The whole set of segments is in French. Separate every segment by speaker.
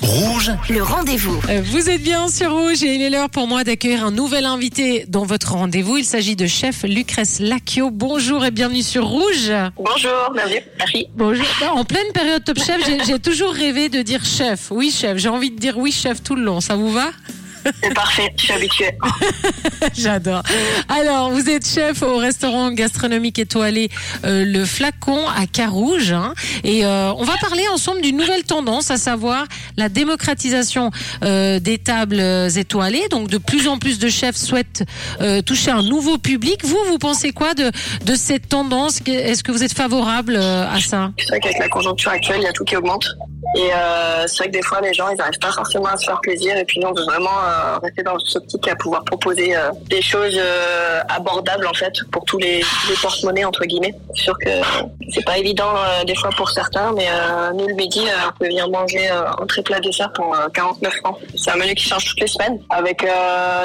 Speaker 1: Rouge,
Speaker 2: Le rendez-vous.
Speaker 3: Euh, Vous êtes bien sur Rouge et il est l'heure pour moi d'accueillir un nouvel invité dans votre rendez-vous. Il s'agit de chef Lucrèce Lacchio. Bonjour et bienvenue sur Rouge.
Speaker 4: Bonjour, bienvenue, merci.
Speaker 3: Bonjour. En pleine période Top Chef, j'ai toujours rêvé de dire chef. Oui, chef. J'ai envie de dire oui, chef tout le long. Ça vous va?
Speaker 4: C'est parfait, je suis habituée.
Speaker 3: J'adore. Alors, vous êtes chef au restaurant gastronomique étoilé euh, Le Flacon à Carouge. hein. et euh, on va parler ensemble d'une nouvelle tendance, à savoir la démocratisation euh, des tables euh, étoilées. Donc, de plus en plus de chefs souhaitent euh, toucher un nouveau public. Vous, vous pensez quoi de, de cette tendance? Est-ce que vous êtes favorable euh, à ça?
Speaker 4: C'est vrai qu'avec la conjoncture actuelle, il y a tout qui augmente. Et euh, c'est vrai que des fois, les gens, ils n'arrivent pas forcément à se faire plaisir. Et puis nous, on veut vraiment euh, rester dans cette optique à pouvoir proposer euh, des choses abordables, en fait, pour tous les, porte-monnaies, entre guillemets. C'est sûr que c'est pas évident des fois pour certains, mais nous, le midi, on peut venir manger euh, entrée plat dessert pour euh, 49 francs. C'est un menu qui change toutes les semaines, avec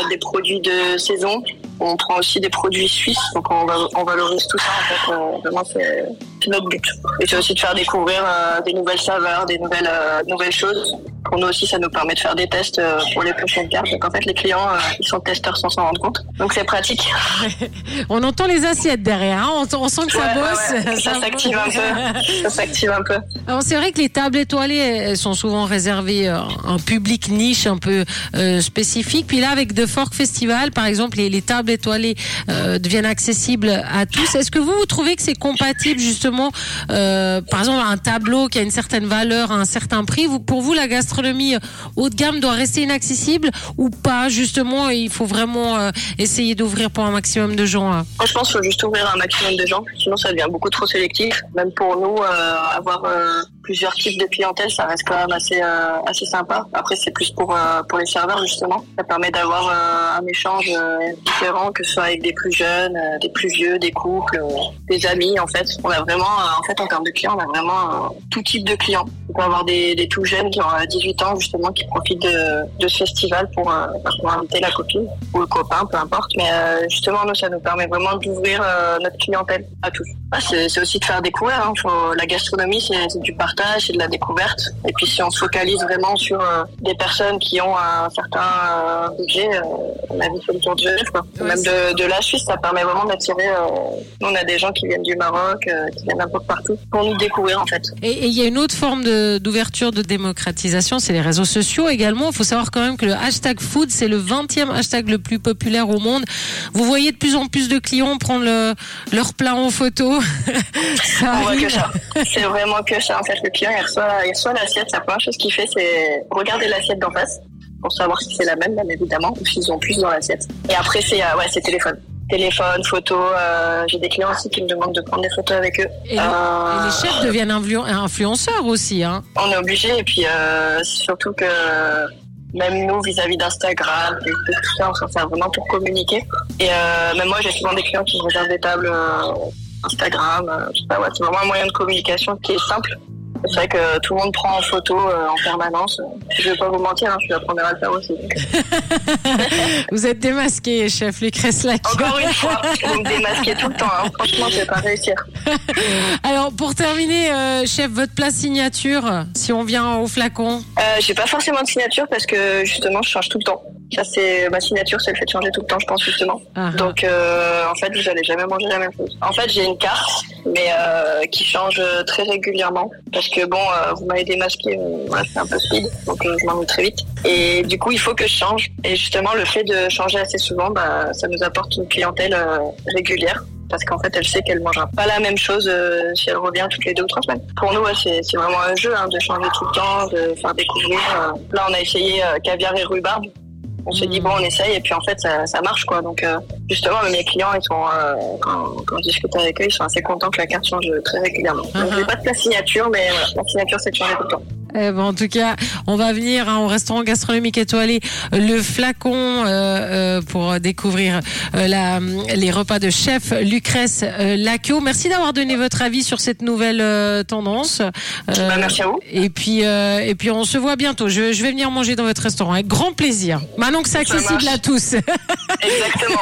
Speaker 4: des produits de saison. On prend aussi des produits suisses, donc on, on valorise tout ça, en fait. Vraiment, c'est notre but. Et c'est aussi de faire découvrir euh, des nouvelles saveurs, des nouvelles euh, nouvelles choses. Pour nous aussi, ça nous permet de faire des tests euh, pour les prochaines cartes. Donc en fait, les clients, euh, ils sont testeurs sans s'en rendre compte. Donc c'est pratique.
Speaker 3: On entend les assiettes derrière. hein. On, on sent que ça
Speaker 4: Ouais, ouais,
Speaker 3: bosse.
Speaker 4: Ça s'active un peu. Ça s'active un peu.
Speaker 3: Alors c'est vrai que les tables étoilées, elles sont souvent réservées à un public niche un peu euh, spécifique. Puis là, avec The Fork Festival, par exemple, les, les tables étoilées euh, deviennent accessibles à tous. Est-ce que vous, vous trouvez que c'est compatible justement, euh, par exemple, un tableau qui a une certaine valeur, à un certain prix? Vous, Pour vous, la gastronomie haut de gamme doit rester inaccessible ou pas Justement, il faut vraiment euh, essayer d'ouvrir pour un maximum de gens. hein.
Speaker 4: Moi, je pense qu'il faut juste ouvrir un maximum de gens. Sinon, ça devient beaucoup trop sélectif. Même pour nous, euh, avoir euh, plusieurs types de clientèle, ça reste quand même assez euh, assez sympa. Après, c'est plus pour euh, pour les serveurs justement. Ça permet d'avoir euh, un échange différent, que ce soit avec des plus jeunes, des plus vieux, des couples, des amis. En fait, on a vraiment, en fait, en termes de clients, on a vraiment tout type de clients. On peut avoir des, des tout jeunes qui ont euh, 18 ans justement, qui profitent de, de ce festival pour, pour inviter la copine ou le copain, peu importe. Mais justement, nous, ça nous permet vraiment d'ouvrir notre clientèle à tous. Ah, c'est aussi de faire découvrir. Hein. La gastronomie, c'est du partage, c'est de la découverte. Et puis, si on se focalise vraiment sur euh, des personnes qui ont un certain euh, budget, euh, on a vite fait le tour. Quoi.
Speaker 3: Ouais,
Speaker 4: Même de, de la Suisse, ça permet vraiment d'attirer. Euh, nous, on a des gens qui viennent du Maroc, euh, qui viennent un peu de partout pour nous découvrir, en fait.
Speaker 3: Et et il y a une autre forme de- d'ouverture, de, démocratisation, c'est les réseaux sociaux également. Il faut savoir quand même que le hashtag food, c'est le 20e hashtag le plus populaire au monde. Vous voyez de plus en plus de clients prendre le- leur plat en photo. Ça
Speaker 4: On voit
Speaker 3: arrive.
Speaker 4: que ça. C'est vraiment que ça. En fait, le client, il reçoit, il reçoit l'assiette. La première chose qu'il fait, c'est regarder l'assiette d'en face pour savoir si c'est la même, bien évidemment, ou s'ils ont plus dans l'assiette. Et après, c'est euh, ouais, c'est téléphone. Téléphone, photo. euh, J'ai des clients aussi qui me demandent de prendre des photos avec eux.
Speaker 3: Et,
Speaker 4: Euh,
Speaker 3: et les chefs deviennent influ- influenceurs aussi. Hein.
Speaker 4: on est obligé. Et puis, euh, surtout que même nous, vis-à-vis d'Instagram, de tout ça, on s'en sert vraiment pour communiquer. Et euh, même moi, j'ai souvent des clients qui me réservent des tables euh, Instagram. euh, je sais pas, ouais, c'est vraiment un moyen de communication qui est simple. C'est vrai que tout le monde prend en photo euh, en permanence. Je vais pas vous mentir, hein, je suis la première à le faire aussi.
Speaker 3: Vous êtes démasqué, chef Lucrèce Lacquio.
Speaker 4: Encore une fois, vous me démasquez tout le temps. Hein. Franchement, je vais pas réussir.
Speaker 3: Alors, pour terminer, euh, chef, votre plat signature, si on vient au flacon.
Speaker 4: Euh, j'ai pas forcément de signature parce que justement, je change tout le temps. Ça, c'est ma signature, c'est le fait de changer tout le temps, je pense justement.
Speaker 3: Ah, ah.
Speaker 4: Donc, euh, en fait, vous allez jamais manger la même chose. En fait, j'ai une carte, mais euh, qui change euh, très régulièrement. Parce que bon, euh, vous m'avez démasqué, euh, voilà, c'est un peu speed, donc euh, je m'ennuie très vite. Et du coup, il faut que je change. Et justement, le fait de changer assez souvent, bah, ça nous apporte une clientèle euh, régulière. Parce qu'en fait, elle sait qu'elle mangera pas la même chose euh, si elle revient toutes les deux ou trois semaines. Pour nous, ouais, c'est c'est vraiment un jeu hein, de changer tout le temps, de faire découvrir. euh. Là, on a essayé euh, caviar et rhubarbe. On s'est dit bon, on essaye et puis en fait ça, ça marche quoi. Donc euh, justement, les clients, ils sont euh, quand, quand je discute avec eux, ils sont assez contents que la carte change très régulièrement. Donc
Speaker 3: Mhm.
Speaker 4: j'ai pas de la signature, mais voilà, la signature c'est de changer tout le temps.
Speaker 3: Eh ben, en tout cas, on va venir hein, au restaurant gastronomique étoilé Le Flacon euh, euh, pour découvrir euh, la, les repas de chef Lucrèce euh, Lacchio. Merci d'avoir donné votre avis sur cette nouvelle euh, tendance. Euh,
Speaker 4: Bah, merci à vous.
Speaker 3: Et puis, euh, et puis on se voit bientôt. Je, je vais venir manger dans votre restaurant avec grand plaisir. Maintenant que c'est accessible à tous.
Speaker 4: Exactement.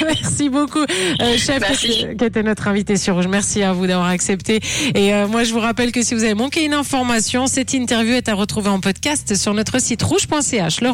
Speaker 3: Merci beaucoup, euh, chef,
Speaker 4: Merci.
Speaker 3: qui, était notre invité sur Rouge. Merci à vous d'avoir accepté. Et euh, moi, je vous rappelle que si vous avez manqué une information. Cette interview est à retrouver en podcast sur notre site rouge.ch.